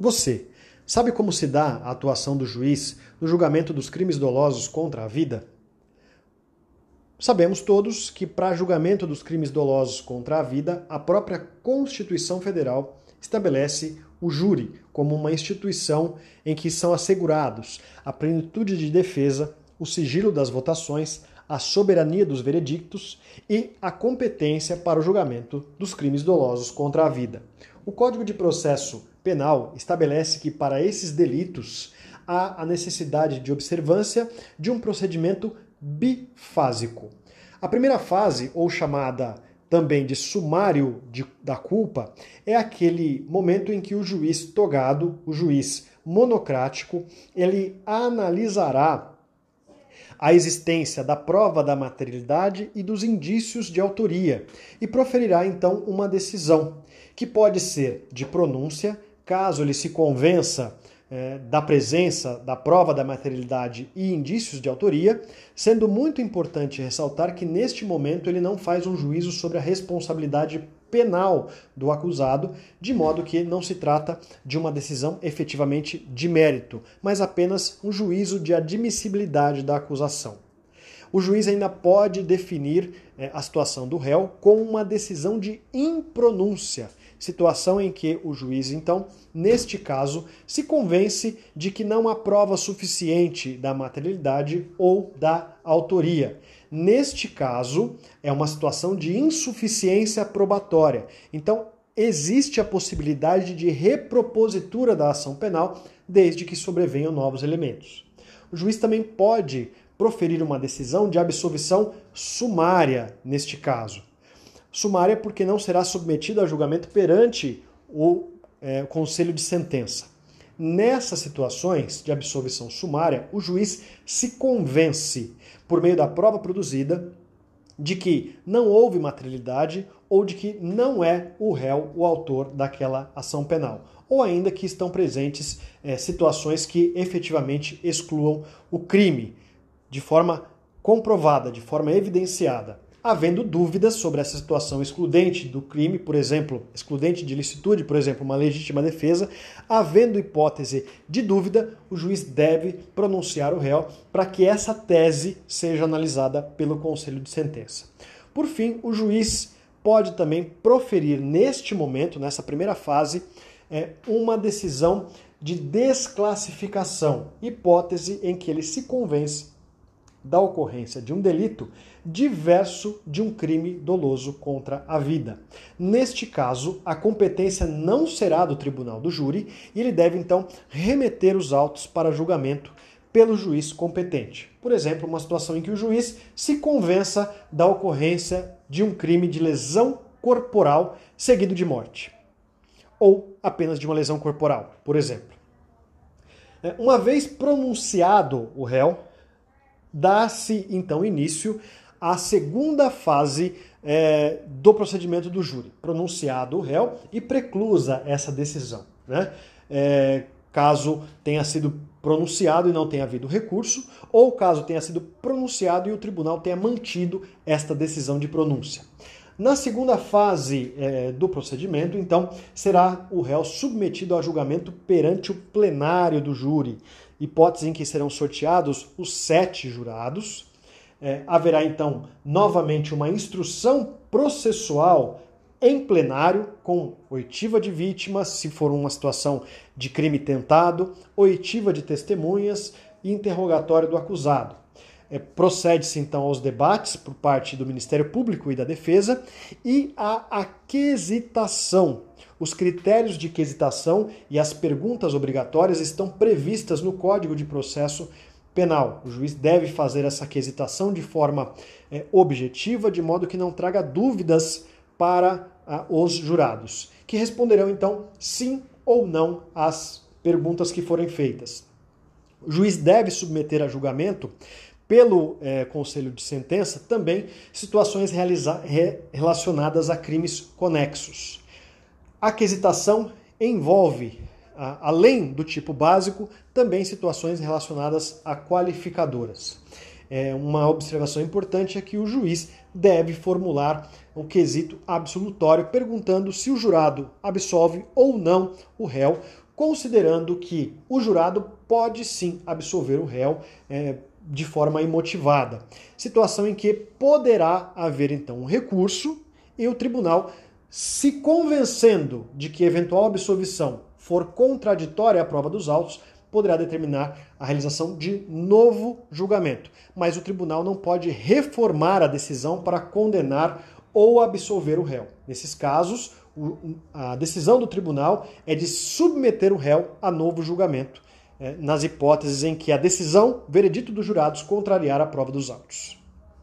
Você sabe como se dá a atuação do juiz no julgamento dos crimes dolosos contra a vida? Sabemos todos que, para julgamento dos crimes dolosos contra a vida, a própria Constituição Federal estabelece o júri como uma instituição em que são assegurados a plenitude de defesa, o sigilo das votações, a soberania dos veredictos e a competência para o julgamento dos crimes dolosos contra a vida. O Código de Processo Penal estabelece que, para esses delitos, há a necessidade de observância de um procedimento bifásico. A primeira fase, ou chamada também de sumário de, da culpa, é aquele momento em que o juiz togado, o juiz monocrático, ele analisará a existência da prova da materialidade e dos indícios de autoria e proferirá então uma decisão, que pode ser de pronúncia, caso ele se convença é, da presença da prova da materialidade e indícios de autoria, sendo muito importante ressaltar que neste momento ele não faz um juízo sobre a responsabilidade penal do acusado, de modo que não se trata de uma decisão efetivamente de mérito, mas apenas um juízo de admissibilidade da acusação. O juiz ainda pode definir é, a situação do réu com uma decisão de impronúncia, situação em que o juiz, então, neste caso, se convence de que não há prova suficiente da materialidade ou da autoria Neste caso, é uma situação de insuficiência probatória. Então, existe a possibilidade de repropositura da ação penal, desde que sobrevenham novos elementos. O juiz também pode proferir uma decisão de absolvição sumária neste caso. Sumária porque não será submetido a julgamento perante o é, conselho de sentença. Nessas situações de absolvição sumária, o juiz se convence por meio da prova produzida de que não houve materialidade ou de que não é o réu o autor daquela ação penal, ou ainda que estão presentes é, situações que efetivamente excluam o crime de forma comprovada, de forma evidenciada havendo dúvidas sobre essa situação excludente do crime, por exemplo, excludente de licitude, por exemplo, uma legítima defesa, havendo hipótese de dúvida, o juiz deve pronunciar o réu para que essa tese seja analisada pelo conselho de sentença. Por fim, o juiz pode também proferir neste momento, nessa primeira fase, é, uma decisão de desclassificação, hipótese em que ele se convence da ocorrência de um delito diverso de um crime doloso contra a vida. Neste caso, a competência não será do tribunal do júri e ele deve então remeter os autos para julgamento pelo juiz competente. Por exemplo, uma situação em que o juiz se convença da ocorrência de um crime de lesão corporal seguido de morte, ou apenas de uma lesão corporal, por exemplo. É, uma vez pronunciado o réu, dá-se então início à segunda fase é, do procedimento do júri, pronunciado o réu e preclusa essa decisão. Né? É, caso tenha sido pronunciado e não tenha havido recurso, ou caso tenha sido pronunciado e o tribunal tenha mantido esta decisão de pronúncia. Na segunda fase é, do procedimento, então, será o réu submetido a julgamento perante o plenário do júri, hipótese em que serão sorteados os sete jurados. É, haverá então novamente uma instrução processual em plenário, com oitiva de vítimas, se for uma situação de crime tentado, oitiva de testemunhas e interrogatório do acusado. É, Procede-se então aos debates por parte do Ministério Público e da Defesa e a aquisitação os critérios de quesitação e as perguntas obrigatórias estão previstas no Código de Processo Penal. O juiz deve fazer essa quesitação de forma é, objetiva, de modo que não traga dúvidas para ah, os jurados, que responderão então sim ou não às perguntas que forem feitas. O juiz deve submeter a julgamento pelo é, Conselho de Sentença também situações relacionadas a crimes conexos. A quesitação envolve, além do tipo básico, também situações relacionadas a qualificadoras. É uma observação importante é que o juiz deve formular um quesito absolutório perguntando se o jurado absolve ou não o réu considerando que o jurado pode sim absolver o réu é, de forma imotivada. Situação em que poderá haver então um recurso e o tribunal, se convencendo de que eventual absolvição for contraditória à prova dos autos, poderá determinar a realização de novo julgamento. Mas o tribunal não pode reformar a decisão para condenar ou absolver o réu. Nesses casos, a decisão do tribunal é de submeter o réu a novo julgamento, nas hipóteses em que a decisão, veredito dos jurados, contrariar a prova dos autos.